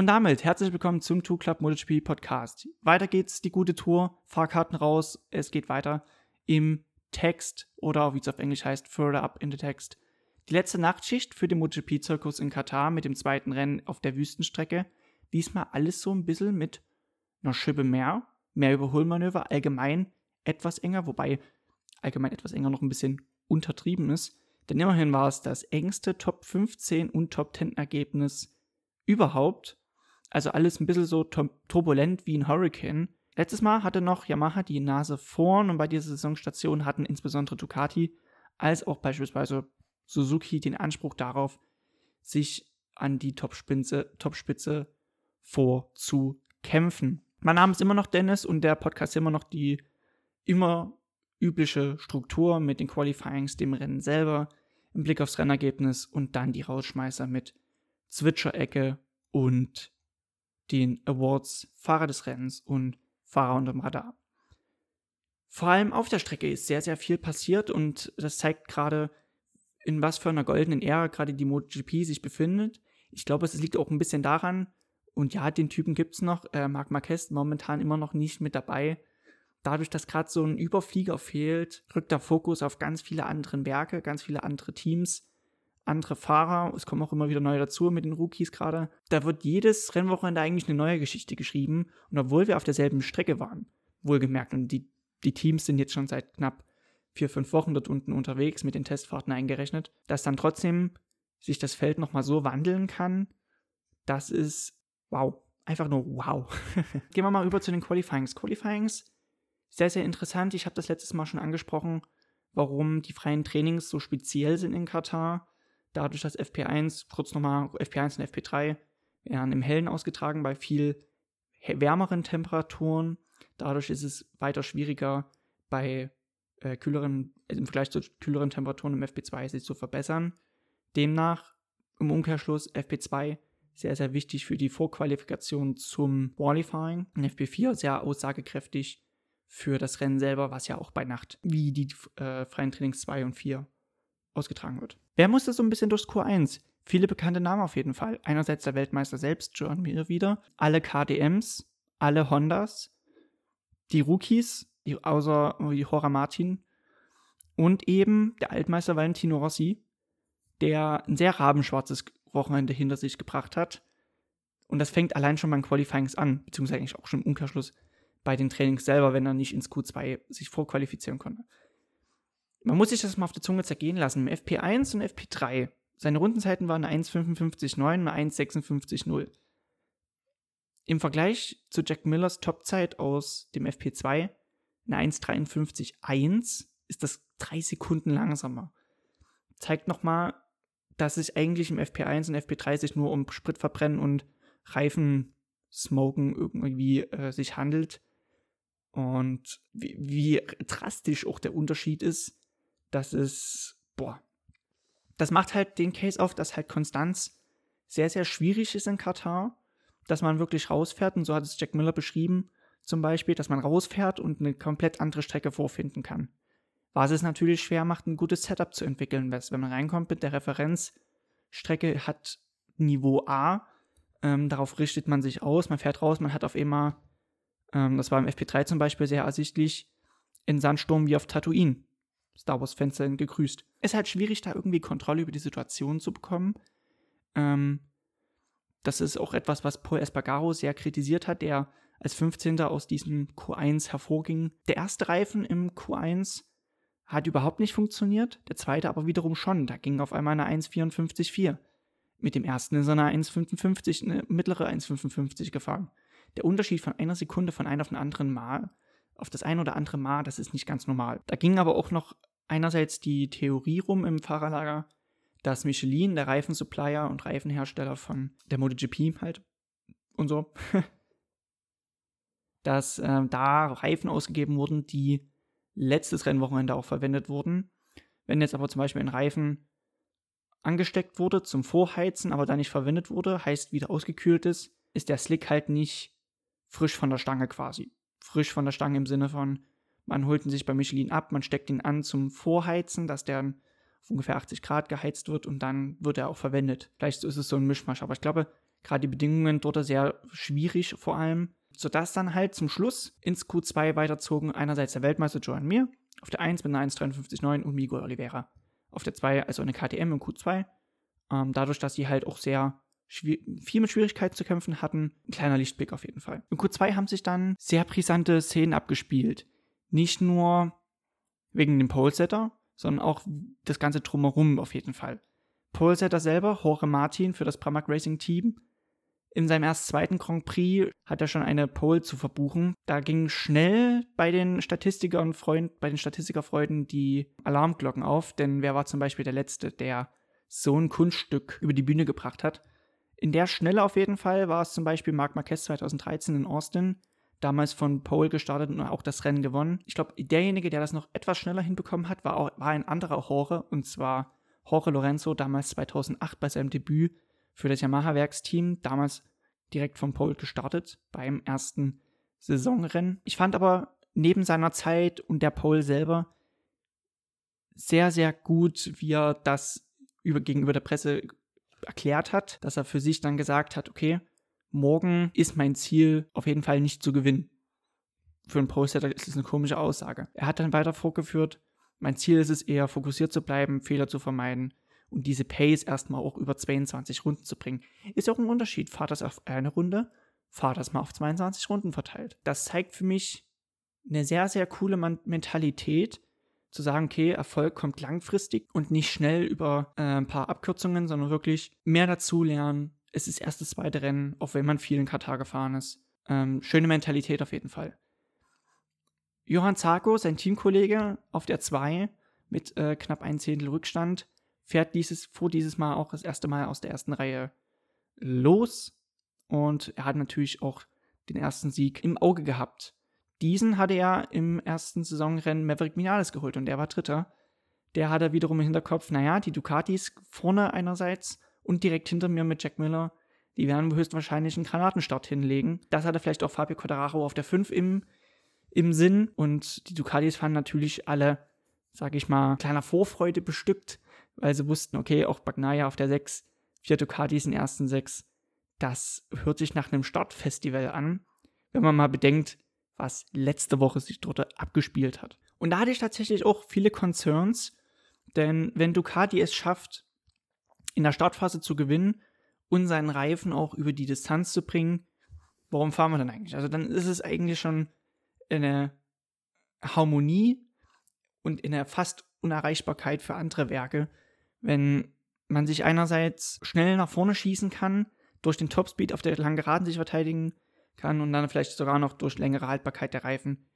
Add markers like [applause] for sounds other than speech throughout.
Und damit herzlich willkommen zum Two Club MotoGP Podcast. Weiter geht's, die gute Tour, Fahrkarten raus, es geht weiter im Text oder wie es auf Englisch heißt, further up in the text. Die letzte Nachtschicht für den MotoGP-Zirkus in Katar mit dem zweiten Rennen auf der Wüstenstrecke. Diesmal alles so ein bisschen mit einer Schippe mehr, mehr Überholmanöver, allgemein etwas enger, wobei allgemein etwas enger noch ein bisschen untertrieben ist. Denn immerhin war es das engste Top 15 und Top 10 Ergebnis überhaupt also alles ein bisschen so turbulent wie ein Hurricane. Letztes Mal hatte noch Yamaha die Nase vorn und bei dieser Saisonstation hatten insbesondere Ducati als auch beispielsweise Suzuki den Anspruch darauf, sich an die Topspitze, Topspitze vorzukämpfen. Mein Name ist immer noch Dennis und der Podcast ist immer noch die immer übliche Struktur mit den Qualifyings, dem Rennen selber, im Blick aufs Rennergebnis und dann die Rausschmeißer mit Zwitscherecke und den Awards Fahrer des Rennens und Fahrer unterm Radar. Vor allem auf der Strecke ist sehr, sehr viel passiert und das zeigt gerade, in was für einer goldenen Ära gerade die MotoGP sich befindet. Ich glaube, es liegt auch ein bisschen daran, und ja, den Typen gibt es noch, äh, Marc Marquez momentan immer noch nicht mit dabei. Dadurch, dass gerade so ein Überflieger fehlt, rückt der Fokus auf ganz viele andere Werke, ganz viele andere Teams andere Fahrer. Es kommen auch immer wieder neue dazu mit den Rookies gerade. Da wird jedes Rennwochenende eigentlich eine neue Geschichte geschrieben. Und obwohl wir auf derselben Strecke waren, wohlgemerkt, und die, die Teams sind jetzt schon seit knapp vier, fünf Wochen dort unten unterwegs, mit den Testfahrten eingerechnet, dass dann trotzdem sich das Feld nochmal so wandeln kann, das ist wow. Einfach nur wow. [laughs] Gehen wir mal rüber zu den Qualifyings. Qualifyings, sehr, sehr interessant. Ich habe das letztes Mal schon angesprochen, warum die freien Trainings so speziell sind in Katar dadurch, dass FP1, kurz nochmal, FP1 und FP3 werden im Hellen ausgetragen bei viel wärmeren Temperaturen. Dadurch ist es weiter schwieriger, bei äh, kühleren, also im Vergleich zu kühleren Temperaturen im FP2 sich zu verbessern. Demnach im Umkehrschluss FP2 sehr, sehr wichtig für die Vorqualifikation zum Qualifying. Und FP4 sehr aussagekräftig für das Rennen selber, was ja auch bei Nacht wie die äh, freien Trainings 2 und 4 ausgetragen wird. Wer musste so ein bisschen durchs Q1? Viele bekannte Namen auf jeden Fall. Einerseits der Weltmeister selbst, John Mir wieder, alle KDMs, alle Hondas, die Rookies, die, außer die Hora Martin und eben der Altmeister Valentino Rossi, der ein sehr rabenschwarzes Wochenende hinter sich gebracht hat. Und das fängt allein schon beim Qualifyings an, beziehungsweise eigentlich auch schon im Umkehrschluss bei den Trainings selber, wenn er nicht ins Q2 sich vorqualifizieren konnte. Man muss sich das mal auf der Zunge zergehen lassen. Im FP1 und FP3. Seine Rundenzeiten waren eine 1,55,9 und eine 1,56,0. Im Vergleich zu Jack Millers Topzeit aus dem FP2, eine 1,53,1, ist das drei Sekunden langsamer. Zeigt nochmal, dass es eigentlich im FP1 und FP3 sich nur um Spritverbrennen und Reifen smoken irgendwie äh, sich handelt. Und wie, wie drastisch auch der Unterschied ist das ist, boah, das macht halt den Case auf, dass halt Konstanz sehr, sehr schwierig ist in Katar, dass man wirklich rausfährt, und so hat es Jack Miller beschrieben, zum Beispiel, dass man rausfährt und eine komplett andere Strecke vorfinden kann. Was es natürlich schwer macht, ein gutes Setup zu entwickeln, wenn man reinkommt mit der Referenzstrecke hat Niveau A, ähm, darauf richtet man sich aus, man fährt raus, man hat auf einmal, ähm, das war im FP3 zum Beispiel sehr ersichtlich, in Sandsturm wie auf Tatooine. Star Wars-Fans sind gegrüßt. Es ist halt schwierig, da irgendwie Kontrolle über die Situation zu bekommen. Ähm, das ist auch etwas, was Paul Espargaro sehr kritisiert hat, der als 15. aus diesem Q1 hervorging. Der erste Reifen im Q1 hat überhaupt nicht funktioniert, der zweite aber wiederum schon. Da ging auf einmal eine 1,54,4. Mit dem ersten ist er eine 1,55, eine mittlere 1,55 gefahren. Der Unterschied von einer Sekunde von einem auf den anderen Mal auf das ein oder andere Mal, das ist nicht ganz normal. Da ging aber auch noch einerseits die Theorie rum im Fahrerlager, dass Michelin, der Reifensupplier und Reifenhersteller von der MotoGP halt und so, [laughs] dass äh, da Reifen ausgegeben wurden, die letztes Rennwochenende auch verwendet wurden. Wenn jetzt aber zum Beispiel ein Reifen angesteckt wurde zum Vorheizen, aber da nicht verwendet wurde, heißt wieder ausgekühlt ist, ist der Slick halt nicht frisch von der Stange quasi frisch von der Stange im Sinne von, man holt ihn sich bei Michelin ab, man steckt ihn an zum Vorheizen, dass der auf ungefähr 80 Grad geheizt wird und dann wird er auch verwendet. Vielleicht ist es so ein Mischmasch, aber ich glaube, Gerade die Bedingungen dort sehr schwierig vor allem, sodass dann halt zum Schluss ins Q2 weiterzogen einerseits der Weltmeister Joan Mir auf der 1 mit einer 1,53,9 und Miguel Oliveira auf der 2, also eine KTM im Q2. Ähm, dadurch, dass sie halt auch sehr viel mit Schwierigkeiten zu kämpfen hatten, ein kleiner Lichtblick auf jeden Fall. Im Q2 haben sich dann sehr brisante Szenen abgespielt. Nicht nur wegen dem Polesetter, sondern auch das ganze Drumherum auf jeden Fall. Polesetter selber, Jorge Martin für das Pramac Racing Team, in seinem erst zweiten Grand Prix hat er schon eine Pole zu verbuchen. Da ging schnell bei den Statistikern Freund, bei den Statistikerfreunden die Alarmglocken auf, denn wer war zum Beispiel der Letzte, der so ein Kunststück über die Bühne gebracht hat? In der Schnelle auf jeden Fall war es zum Beispiel Marc Marquez 2013 in Austin, damals von Pole gestartet und auch das Rennen gewonnen. Ich glaube, derjenige, der das noch etwas schneller hinbekommen hat, war, auch, war ein anderer Jorge, und zwar Jorge Lorenzo, damals 2008 bei seinem Debüt für das Yamaha-Werksteam, damals direkt vom Pole gestartet beim ersten Saisonrennen. Ich fand aber neben seiner Zeit und der Pole selber sehr, sehr gut, wie er das über, gegenüber der Presse erklärt hat, dass er für sich dann gesagt hat, okay, morgen ist mein Ziel auf jeden Fall nicht zu gewinnen. Für einen Pro-Setter ist das eine komische Aussage. Er hat dann weiter vorgeführt, mein Ziel ist es eher, fokussiert zu bleiben, Fehler zu vermeiden und diese Pace erstmal auch über 22 Runden zu bringen. Ist auch ein Unterschied. Fahrt das auf eine Runde, fahrt das mal auf 22 Runden verteilt. Das zeigt für mich eine sehr, sehr coole Mentalität, zu sagen, okay, Erfolg kommt langfristig und nicht schnell über äh, ein paar Abkürzungen, sondern wirklich mehr dazu lernen, es ist erst das zweite Rennen, auch wenn man viel in Katar gefahren ist. Ähm, schöne Mentalität auf jeden Fall. Johann Zarko, sein Teamkollege auf der 2 mit äh, knapp ein Zehntel Rückstand, fährt dieses, fuhr dieses Mal auch das erste Mal aus der ersten Reihe los. Und er hat natürlich auch den ersten Sieg im Auge gehabt. Diesen hatte er im ersten Saisonrennen Maverick Minales geholt und der war Dritter. Der hatte wiederum im Hinterkopf, naja, die Ducatis vorne einerseits und direkt hinter mir mit Jack Miller, die werden höchstwahrscheinlich einen Granatenstart hinlegen. Das hatte vielleicht auch Fabio Quadraro auf der 5 im, im Sinn und die Ducatis waren natürlich alle, sag ich mal, kleiner Vorfreude bestückt, weil sie wussten, okay, auch Bagnaia auf der 6, vier Ducatis in ersten 6, das hört sich nach einem Startfestival an, wenn man mal bedenkt, was letzte Woche sich dort abgespielt hat. Und da hatte ich tatsächlich auch viele Concerns, denn wenn Ducati es schafft, in der Startphase zu gewinnen und seinen Reifen auch über die Distanz zu bringen, warum fahren wir dann eigentlich? Also dann ist es eigentlich schon eine Harmonie und in der fast Unerreichbarkeit für andere Werke, wenn man sich einerseits schnell nach vorne schießen kann, durch den Topspeed auf der langen Geraden sich verteidigen kann und dann vielleicht sogar noch durch längere Haltbarkeit der Reifen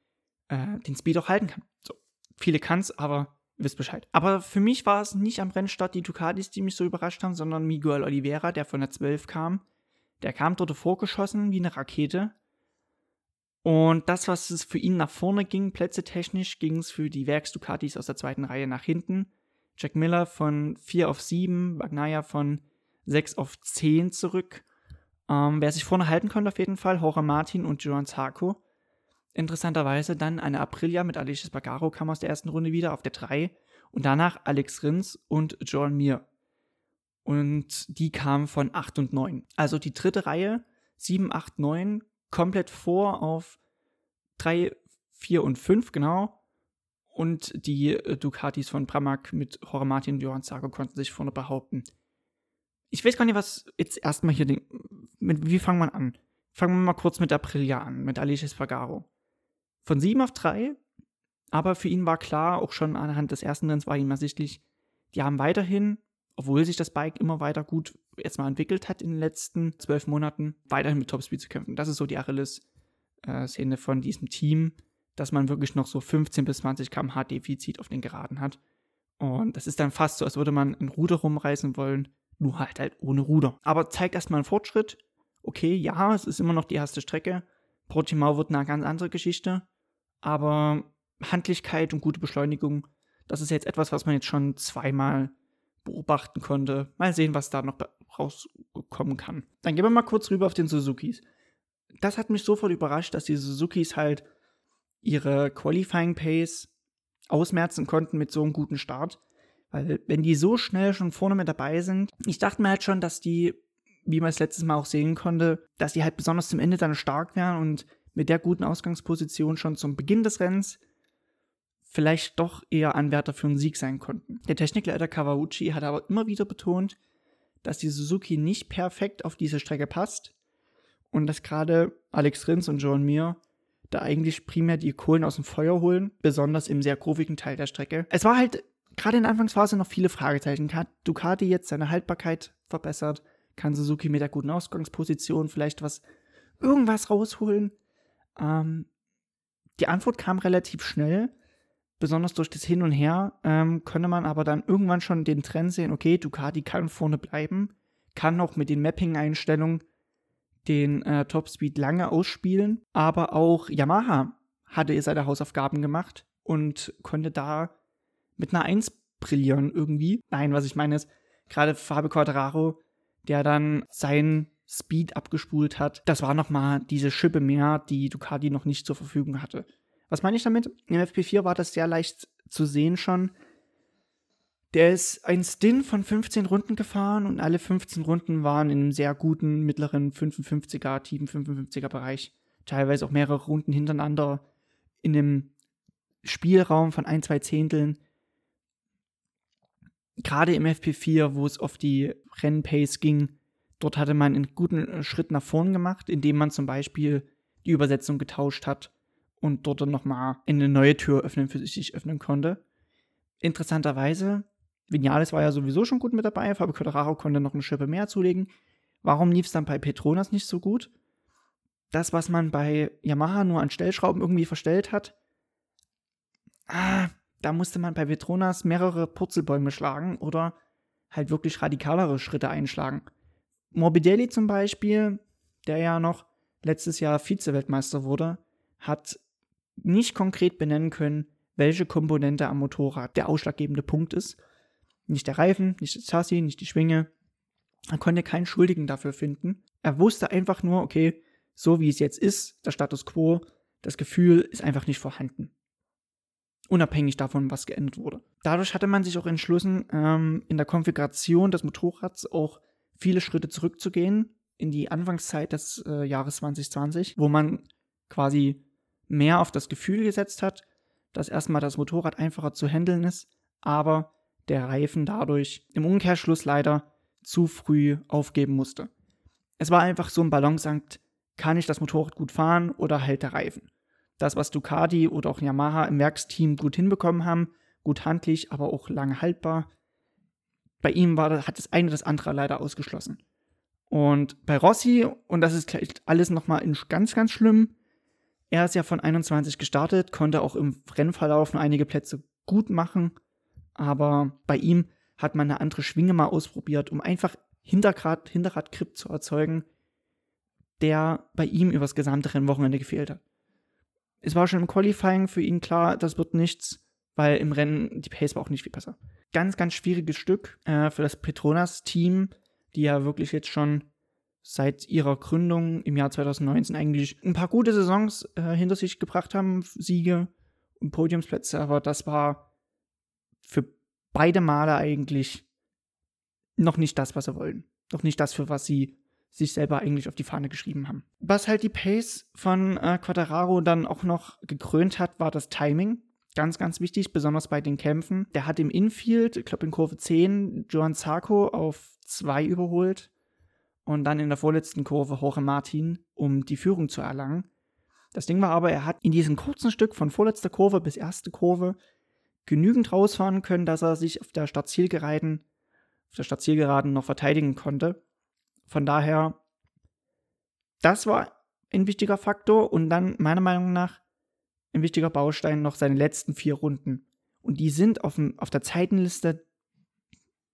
äh, den Speed auch halten kann. So, viele kann es, aber wisst Bescheid. Aber für mich war es nicht am Rennstart die Ducatis, die mich so überrascht haben, sondern Miguel Oliveira, der von der 12 kam. Der kam dort vorgeschossen wie eine Rakete. Und das, was es für ihn nach vorne ging, plätzetechnisch, ging es für die Werks-Ducatis aus der zweiten Reihe nach hinten. Jack Miller von 4 auf 7, Bagnaia von 6 auf 10 zurück. Ähm, wer sich vorne halten konnte, auf jeden Fall, Jorge Martin und Joan Zarco. Interessanterweise dann eine Aprilia mit Alicia Bagaro kam aus der ersten Runde wieder auf der 3 und danach Alex Rins und Joan Mir. Und die kamen von 8 und 9. Also die dritte Reihe, 7, 8, 9, komplett vor auf 3, 4 und 5, genau. Und die äh, Ducatis von Pramac mit Jorge Martin und Johann Zarco konnten sich vorne behaupten. Ich weiß gar nicht, was jetzt erstmal hier, mit, wie fangen wir an? Fangen wir mal kurz mit Aprilia an, mit Alice Espargaro von 7 auf 3. Aber für ihn war klar, auch schon anhand des ersten Rennens war ihm ersichtlich, die haben weiterhin, obwohl sich das Bike immer weiter gut erstmal entwickelt hat in den letzten zwölf Monaten, weiterhin mit Topspeed zu kämpfen. Das ist so die Achilles-Szene von diesem Team, dass man wirklich noch so 15 bis 20 km/h Defizit auf den Geraden hat. Und das ist dann fast so, als würde man ein Ruder rumreißen wollen, nur halt halt ohne Ruder. Aber zeigt erstmal einen Fortschritt. Okay, ja, es ist immer noch die erste Strecke. Portimao wird eine ganz andere Geschichte. Aber Handlichkeit und gute Beschleunigung, das ist jetzt etwas, was man jetzt schon zweimal beobachten konnte. Mal sehen, was da noch rauskommen kann. Dann gehen wir mal kurz rüber auf den Suzukis. Das hat mich sofort überrascht, dass die Suzukis halt ihre Qualifying Pace ausmerzen konnten mit so einem guten Start. Weil wenn die so schnell schon vorne mit dabei sind, ich dachte mir halt schon, dass die wie man es letztes Mal auch sehen konnte, dass die halt besonders zum Ende dann stark wären und mit der guten Ausgangsposition schon zum Beginn des Rennens vielleicht doch eher Anwärter für einen Sieg sein konnten. Der Technikleiter Kawauchi hat aber immer wieder betont, dass die Suzuki nicht perfekt auf diese Strecke passt und dass gerade Alex Rins und John Mir da eigentlich primär die Kohlen aus dem Feuer holen, besonders im sehr kurvigen Teil der Strecke. Es war halt gerade in der Anfangsphase noch viele Fragezeichen. Hat Ducati jetzt seine Haltbarkeit verbessert? Kann Suzuki mit der guten Ausgangsposition vielleicht was, irgendwas rausholen? Ähm, die Antwort kam relativ schnell, besonders durch das Hin und Her, ähm, konnte man aber dann irgendwann schon den Trend sehen, okay, Ducati kann vorne bleiben, kann auch mit den Mapping-Einstellungen den äh, Topspeed lange ausspielen, aber auch Yamaha hatte seine Hausaufgaben gemacht und konnte da mit einer 1 brillieren irgendwie. Nein, was ich meine ist, gerade Fabio Quattararo, der dann seinen Speed abgespult hat, das war nochmal diese Schippe mehr, die Ducati noch nicht zur Verfügung hatte. Was meine ich damit? Im FP4 war das sehr leicht zu sehen schon. Der ist ein Stint von 15 Runden gefahren und alle 15 Runden waren in einem sehr guten mittleren 55er, tiefen 55er Bereich. Teilweise auch mehrere Runden hintereinander in einem Spielraum von ein, zwei Zehnteln gerade im FP4, wo es auf die Rennpace ging, dort hatte man einen guten äh, Schritt nach vorn gemacht, indem man zum Beispiel die Übersetzung getauscht hat und dort dann nochmal eine neue Tür öffnen für sich öffnen konnte. Interessanterweise, Vinales war ja sowieso schon gut mit dabei, Fabio Quadraro konnte noch eine Schippe mehr zulegen. Warum lief es dann bei Petronas nicht so gut? Das, was man bei Yamaha nur an Stellschrauben irgendwie verstellt hat, ah, da musste man bei Petronas mehrere Purzelbäume schlagen oder halt wirklich radikalere Schritte einschlagen. Morbidelli zum Beispiel, der ja noch letztes Jahr Vize-Weltmeister wurde, hat nicht konkret benennen können, welche Komponente am Motorrad der ausschlaggebende Punkt ist. Nicht der Reifen, nicht das Chassis, nicht die Schwinge. Er konnte keinen Schuldigen dafür finden. Er wusste einfach nur, okay, so wie es jetzt ist, der Status quo, das Gefühl ist einfach nicht vorhanden unabhängig davon, was geändert wurde. Dadurch hatte man sich auch entschlossen, ähm, in der Konfiguration des Motorrads auch viele Schritte zurückzugehen in die Anfangszeit des äh, Jahres 2020, wo man quasi mehr auf das Gefühl gesetzt hat, dass erstmal das Motorrad einfacher zu handeln ist, aber der Reifen dadurch im Umkehrschluss leider zu früh aufgeben musste. Es war einfach so ein Balanceakt, kann ich das Motorrad gut fahren oder hält der Reifen? Das, was Ducati oder auch Yamaha im Werksteam gut hinbekommen haben, gut handlich, aber auch lange haltbar. Bei ihm war, hat das eine das andere leider ausgeschlossen. Und bei Rossi, und das ist alles nochmal ganz, ganz schlimm, er ist ja von 21 gestartet, konnte auch im Rennverlauf einige Plätze gut machen, aber bei ihm hat man eine andere Schwinge mal ausprobiert, um einfach Hinterrad, Hinterradgrip zu erzeugen, der bei ihm übers gesamte Rennwochenende gefehlt hat es war schon im Qualifying für ihn klar, das wird nichts, weil im Rennen die Pace war auch nicht viel besser. Ganz, ganz schwieriges Stück äh, für das Petronas-Team, die ja wirklich jetzt schon seit ihrer Gründung im Jahr 2019 eigentlich ein paar gute Saisons äh, hinter sich gebracht haben, Siege und Podiumsplätze, aber das war für beide Male eigentlich noch nicht das, was sie wollen. Noch nicht das, für was sie sich selber eigentlich auf die Fahne geschrieben haben. Was halt die Pace von äh, Quattararo dann auch noch gekrönt hat, war das Timing. Ganz, ganz wichtig, besonders bei den Kämpfen. Der hat im Infield, ich glaube in Kurve 10, Joan Zarco auf 2 überholt und dann in der vorletzten Kurve Jorge Martin, um die Führung zu erlangen. Das Ding war aber, er hat in diesem kurzen Stück von vorletzter Kurve bis erste Kurve genügend rausfahren können, dass er sich auf der Startzielgeraden, auf der Startzielgeraden noch verteidigen konnte. Von daher, das war ein wichtiger Faktor und dann meiner Meinung nach ein wichtiger Baustein noch seine letzten vier Runden. Und die sind auf, dem, auf der Zeitenliste,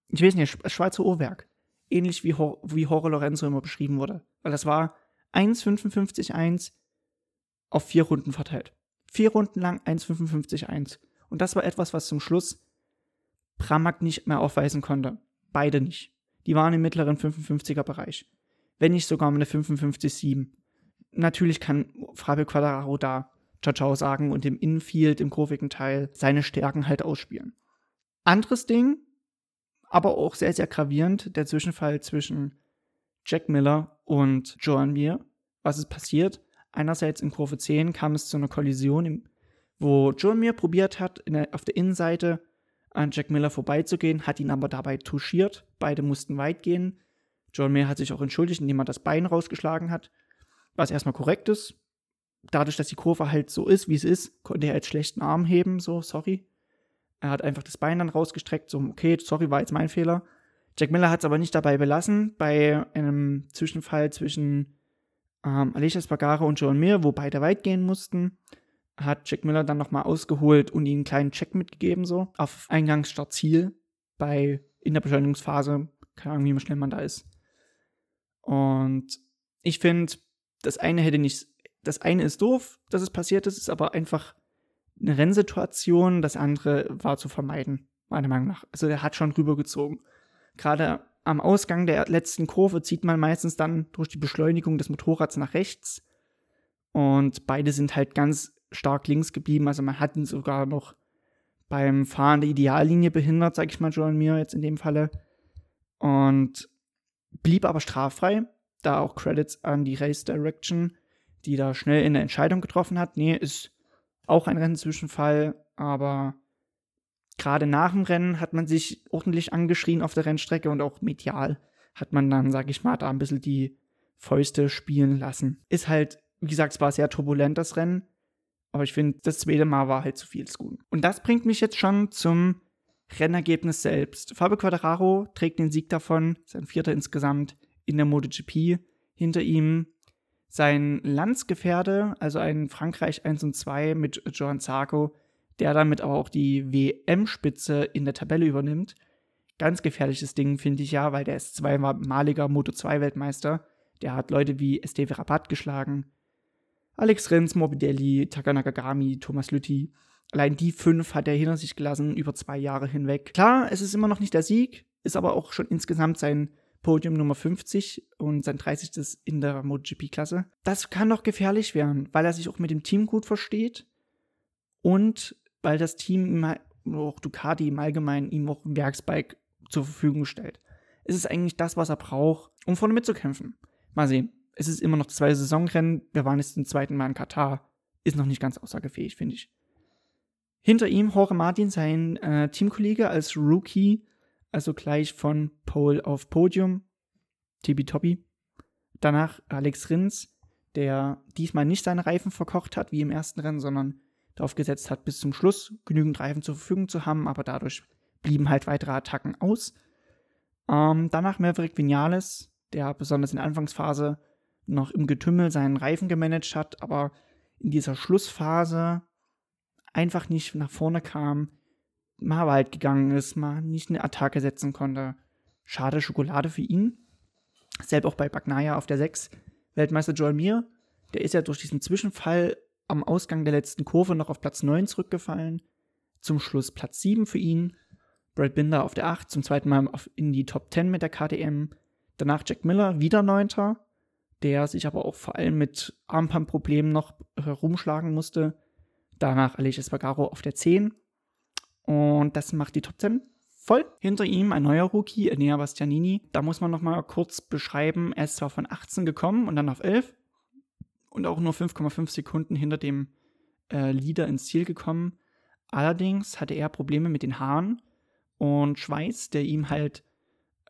ich weiß nicht, Schweizer Uhrwerk. Ähnlich wie, wie Jorge Lorenzo immer beschrieben wurde. Weil das war 1,55,1 auf vier Runden verteilt. Vier Runden lang 1,55,1. Und das war etwas, was zum Schluss Pramac nicht mehr aufweisen konnte. Beide nicht die waren im mittleren 55er Bereich. Wenn nicht sogar eine 55,7. Natürlich kann Fabio Quadraro da Ciao Ciao sagen und im Infield, im kurvigen Teil, seine Stärken halt ausspielen. Anderes Ding, aber auch sehr, sehr gravierend, der Zwischenfall zwischen Jack Miller und Joan Mir. Was ist passiert? Einerseits in Kurve 10 kam es zu einer Kollision, wo Joan Mir probiert hat, der, auf der Innenseite an Jack Miller vorbeizugehen, hat ihn aber dabei touchiert. Beide mussten weit gehen. John Mayer hat sich auch entschuldigt, indem er das Bein rausgeschlagen hat, was erstmal korrekt ist. Dadurch, dass die Kurve halt so ist, wie es ist, konnte er jetzt schlechten Arm heben, so, sorry. Er hat einfach das Bein dann rausgestreckt, so, okay, sorry, war jetzt mein Fehler. Jack Miller hat es aber nicht dabei belassen, bei einem Zwischenfall zwischen ähm, Alicia Spagaro und John Mir, wo beide weit gehen mussten, hat Jack Miller dann nochmal ausgeholt und ihm einen kleinen Check mitgegeben, so, auf Eingangsstart-Ziel bei, in der Beschleunigungsphase, keine Ahnung, wie schnell man da ist. Und ich finde, das eine hätte nicht, das eine ist doof, dass es passiert ist, ist aber einfach eine Rennsituation, das andere war zu vermeiden, meiner Meinung nach. Also der hat schon rübergezogen. Gerade am Ausgang der letzten Kurve zieht man meistens dann durch die Beschleunigung des Motorrads nach rechts. Und beide sind halt ganz stark links geblieben. Also man hat ihn sogar noch beim Fahren der Ideallinie behindert, sag ich mal, Joan Mir jetzt in dem Falle. Und blieb aber straffrei. Da auch Credits an die Race Direction, die da schnell eine Entscheidung getroffen hat. Nee, ist auch ein Rennzwischenfall, aber gerade nach dem Rennen hat man sich ordentlich angeschrien auf der Rennstrecke und auch medial hat man dann, sag ich mal, da ein bisschen die Fäuste spielen lassen. Ist halt, wie gesagt, es war sehr turbulent, das Rennen. Aber ich finde, das zweite Mal war halt zu viel des Guten. Und das bringt mich jetzt schon zum Rennergebnis selbst. Fabio Quadraro trägt den Sieg davon, sein vierter insgesamt in der MotoGP. Hinter ihm sein Landsgefährde, also ein Frankreich 1 und 2 mit Joan Zarco, der damit aber auch die WM-Spitze in der Tabelle übernimmt. Ganz gefährliches Ding, finde ich ja, weil der ist zweimaliger Moto2-Weltmeister. Der hat Leute wie Esteve Rabat geschlagen, Alex Rins, Morbidelli, Takanagagami, Thomas Lütti. Allein die fünf hat er hinter sich gelassen über zwei Jahre hinweg. Klar, es ist immer noch nicht der Sieg, ist aber auch schon insgesamt sein Podium Nummer 50 und sein 30. in der MotoGP-Klasse. Das kann doch gefährlich werden, weil er sich auch mit dem Team gut versteht und weil das Team, auch Ducati im Allgemeinen, ihm auch ein Werksbike zur Verfügung stellt. Es ist eigentlich das, was er braucht, um vorne mitzukämpfen. Mal sehen. Es ist immer noch zwei Saisonrennen. Wir waren jetzt zum zweiten Mal in Katar. Ist noch nicht ganz aussagefähig, finde ich. Hinter ihm Jorge Martin, sein äh, Teamkollege als Rookie, also gleich von Pole auf Podium. Tibi-Tobi. Danach Alex Rins, der diesmal nicht seine Reifen verkocht hat wie im ersten Rennen, sondern darauf gesetzt hat, bis zum Schluss genügend Reifen zur Verfügung zu haben, aber dadurch blieben halt weitere Attacken aus. Ähm, danach Maverick Vinales, der besonders in der Anfangsphase noch im Getümmel seinen Reifen gemanagt hat, aber in dieser Schlussphase einfach nicht nach vorne kam, mal weit gegangen ist, mal nicht eine Attacke setzen konnte. Schade Schokolade für ihn. Selbst auch bei Bagnaia auf der 6. Weltmeister Joel Mir, der ist ja durch diesen Zwischenfall am Ausgang der letzten Kurve noch auf Platz 9 zurückgefallen. Zum Schluss Platz 7 für ihn. Brad Binder auf der 8, zum zweiten Mal in die Top 10 mit der KTM. Danach Jack Miller, wieder 9 der sich aber auch vor allem mit Armbandproblemen noch herumschlagen musste. Danach Alicia Spagaro auf der 10. Und das macht die Top 10 voll. Hinter ihm ein neuer Rookie, Enea Bastianini. Da muss man noch mal kurz beschreiben, er ist zwar von 18 gekommen und dann auf 11 und auch nur 5,5 Sekunden hinter dem äh, Leader ins Ziel gekommen. Allerdings hatte er Probleme mit den Haaren und Schweiß, der ihm halt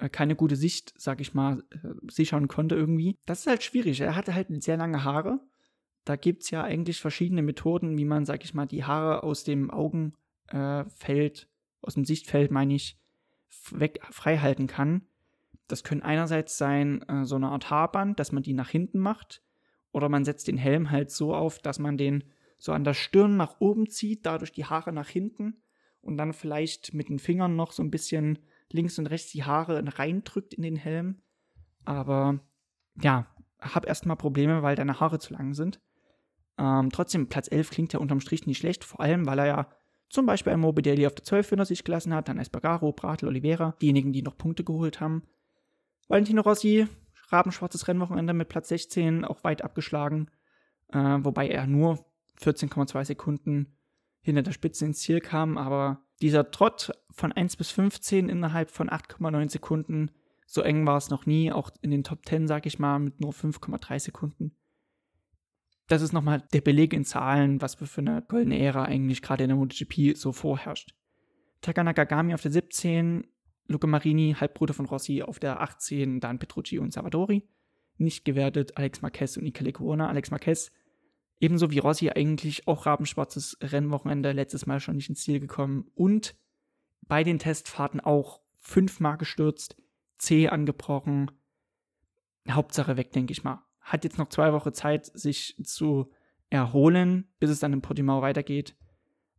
keine gute Sicht, sag ich mal, äh, sichern konnte irgendwie. Das ist halt schwierig. Er hatte halt sehr lange Haare. Da gibt es ja eigentlich verschiedene Methoden, wie man, sag ich mal, die Haare aus dem Augenfeld, äh, aus dem Sichtfeld, meine ich, weg frei halten kann. Das können einerseits sein äh, so eine Art Haarband, dass man die nach hinten macht. Oder man setzt den Helm halt so auf, dass man den so an der Stirn nach oben zieht, dadurch die Haare nach hinten und dann vielleicht mit den Fingern noch so ein bisschen links und rechts die Haare reindrückt in den Helm. Aber ja, hab erstmal Probleme, weil deine Haare zu lang sind. Ähm, trotzdem, Platz 11 klingt ja unterm Strich nicht schlecht, vor allem, weil er ja zum Beispiel ein Morbidelli auf der 12 hinter sich gelassen hat, dann Espargaro, Bratel, Oliveira, diejenigen, die noch Punkte geholt haben. Valentino Rossi, rabenschwarzes Rennwochenende mit Platz 16, auch weit abgeschlagen, äh, wobei er nur 14,2 Sekunden hinter der Spitze ins Ziel kam, aber dieser Trott von 1 bis 15 innerhalb von 8,9 Sekunden So eng war es noch nie, auch in den Top 10, sag ich mal, mit nur 5,3 Sekunden. Das ist nochmal der Beleg in Zahlen, was für eine goldene Ära eigentlich gerade in der MotoGP so vorherrscht. Taka Nakagami auf der 17, Luca Marini, Halbbruder von Rossi, auf der 18, dann Petrucci und Salvadori. Nicht gewertet Alex Marquez und Michele Corona. Alex Marquez, ebenso wie Rossi, eigentlich auch rabenschwarzes Rennwochenende, letztes Mal schon nicht ins Ziel gekommen. Und bei den Testfahrten auch fünfmal gestürzt, C angebrochen. Hauptsache weg, denke ich mal. Hat jetzt noch zwei Wochen Zeit, sich zu erholen, bis es dann in Portimao weitergeht.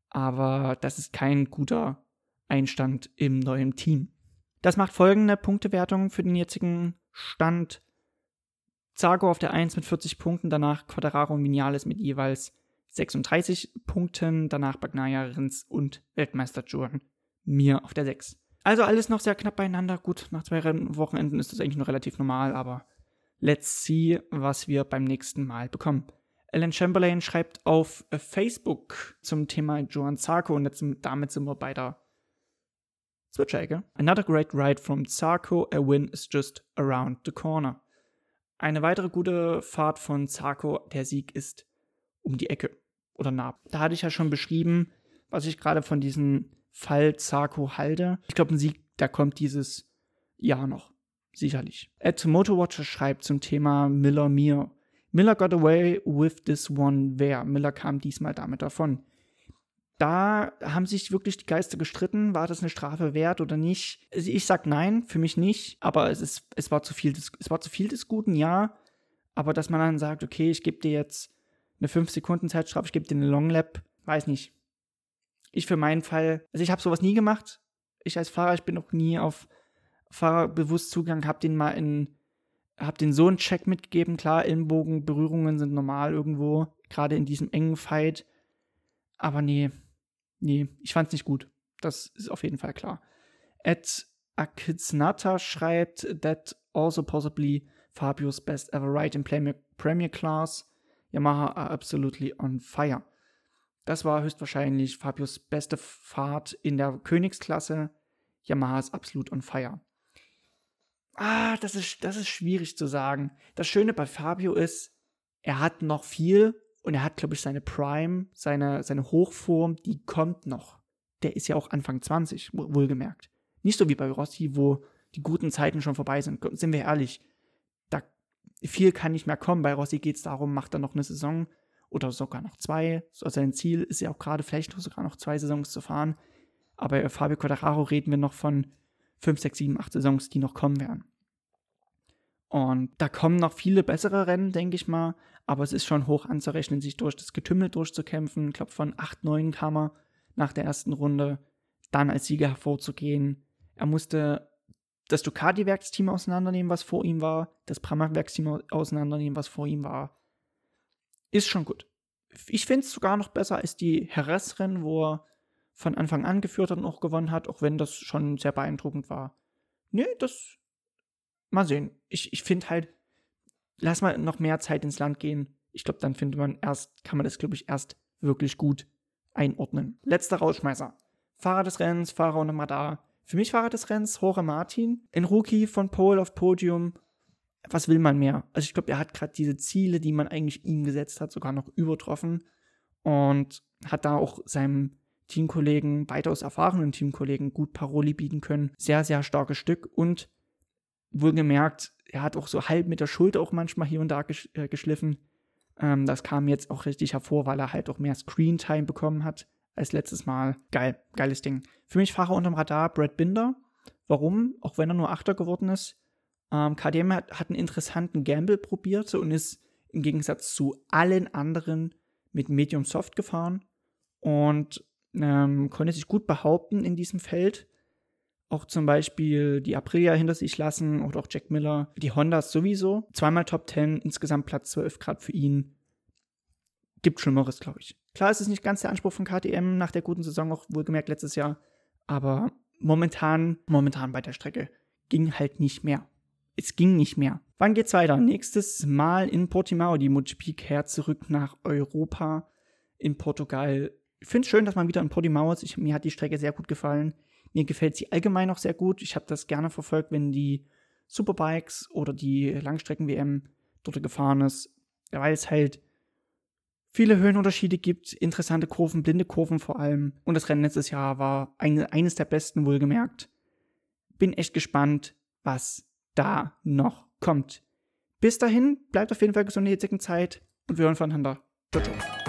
Aber das ist kein guter Einstand im neuen Team. Das macht folgende Punktewertung für den jetzigen Stand. Zago auf der 1 mit 40 Punkten, danach Quadraro und Vinales mit jeweils 36 Punkten, danach Bagnaia, Rins und Weltmeister Jordan mir auf der 6. Also alles noch sehr knapp beieinander. Gut, nach zwei Wochenenden ist das eigentlich noch relativ normal, aber let's see, was wir beim nächsten Mal bekommen. Alan Chamberlain schreibt auf Facebook zum Thema Joan Zarco und jetzt, damit sind wir bei der Switcher-Ecke. Another great ride from Zarco, a win is just around the corner. Eine weitere gute Fahrt von Zarco, der Sieg ist um die Ecke oder nah. Da hatte ich ja schon beschrieben, was ich gerade von diesem Fall Zarko halte. Ich glaube, ein Sieg, da kommt dieses Jahr noch. Sicherlich. Ed Motorwatcher schreibt zum Thema Miller Mir. Miller got away with this one where. Miller kam diesmal damit davon. Da haben sich wirklich die Geister gestritten, war das eine Strafe wert oder nicht. Also ich sag nein, für mich nicht, aber es, ist, es, war zu viel des, es war zu viel des Guten, ja. Aber dass man dann sagt, okay, ich gebe dir jetzt eine 5-Sekunden-Zeitstrafe, ich gebe dir eine Long Lap, weiß nicht. Ich für meinen Fall, also ich habe sowas nie gemacht. Ich als Fahrer, ich bin noch nie auf Fahrerbewusst Zugang, habe den mal in, habe den so einen Check mitgegeben. Klar, Ellenbogen, Berührungen sind normal irgendwo, gerade in diesem engen Fight. Aber nee, nee, ich fand's nicht gut. Das ist auf jeden Fall klar. Ed Akiznata schreibt, that also possibly Fabio's best ever ride in Premier, Premier Class. Yamaha are absolutely on fire. Das war höchstwahrscheinlich Fabios beste Fahrt in der Königsklasse. Yamaha ist absolut on fire. Ah, das ist, das ist schwierig zu sagen. Das Schöne bei Fabio ist, er hat noch viel und er hat, glaube ich, seine Prime, seine, seine Hochform, die kommt noch. Der ist ja auch Anfang 20, wohlgemerkt. Nicht so wie bei Rossi, wo die guten Zeiten schon vorbei sind. Sind wir ehrlich, da viel kann nicht mehr kommen. Bei Rossi geht es darum, macht er noch eine Saison oder sogar noch zwei. Also sein Ziel ist ja auch gerade vielleicht sogar noch zwei Saisons zu fahren. Aber bei Fabio Quadraro reden wir noch von fünf, sechs, sieben, acht Saisons, die noch kommen werden. Und da kommen noch viele bessere Rennen, denke ich mal. Aber es ist schon hoch anzurechnen, sich durch das Getümmel durchzukämpfen. Ich glaube, von 8, 9 kam er nach der ersten Runde dann als Sieger hervorzugehen. Er musste das Ducati-Werksteam auseinandernehmen, was vor ihm war, das Pramac-Werksteam auseinandernehmen, was vor ihm war ist schon gut. Ich finde es sogar noch besser als die Jerez-Rennen, wo er von Anfang an geführt hat und auch gewonnen hat, auch wenn das schon sehr beeindruckend war. Nee, das. Mal sehen. Ich, ich finde halt, lass mal noch mehr Zeit ins Land gehen. Ich glaube, dann findet man erst, kann man das, glaube ich, erst wirklich gut einordnen. Letzter Rausschmeißer. Fahrer des Rennens, Fahrer unter Radar. Für mich Fahrer des Rennens, Jorge Martin. Ein Rookie von Pole auf Podium was will man mehr? Also ich glaube, er hat gerade diese Ziele, die man eigentlich ihm gesetzt hat, sogar noch übertroffen und hat da auch seinem Teamkollegen, weitaus erfahrenen Teamkollegen, gut Paroli bieten können. Sehr, sehr starkes Stück und wohlgemerkt, er hat auch so halb mit der Schulter auch manchmal hier und da äh, geschliffen. Ähm, das kam jetzt auch richtig hervor, weil er halt auch mehr Screentime bekommen hat als letztes Mal. Geil, geiles Ding. Für mich Fahrer unterm Radar Brad Binder. Warum? Auch wenn er nur Achter geworden ist. Ähm, KDM hat, hat einen interessanten Gamble probiert und ist im Gegensatz zu allen anderen mit Medium Soft gefahren und ähm, konnte sich gut behaupten in diesem Feld. Auch zum Beispiel die Aprilia hinter sich lassen oder auch Jack Miller. Die Hondas sowieso. Zweimal Top 10, insgesamt Platz 12 Grad für ihn. Gibt Schlimmeres, glaube ich. Klar ist es nicht ganz der Anspruch von KTM nach der guten Saison, auch wohlgemerkt letztes Jahr. Aber momentan, momentan bei der Strecke ging halt nicht mehr es ging nicht mehr. Wann geht's weiter? Nächstes Mal in Portimao. Die MotoGP kehrt zurück nach Europa in Portugal. Ich finde es schön, dass man wieder in Portimao ist. Ich, mir hat die Strecke sehr gut gefallen. Mir gefällt sie allgemein auch sehr gut. Ich habe das gerne verfolgt, wenn die Superbikes oder die Langstrecken-WM dort gefahren ist, weil es halt viele Höhenunterschiede gibt, interessante Kurven, blinde Kurven vor allem. Und das Rennen letztes Jahr war eine, eines der besten, wohlgemerkt. Bin echt gespannt, was da noch kommt. Bis dahin, bleibt auf jeden Fall gesund in der jetzigen Zeit und wir hören voneinander. Ciao, ciao.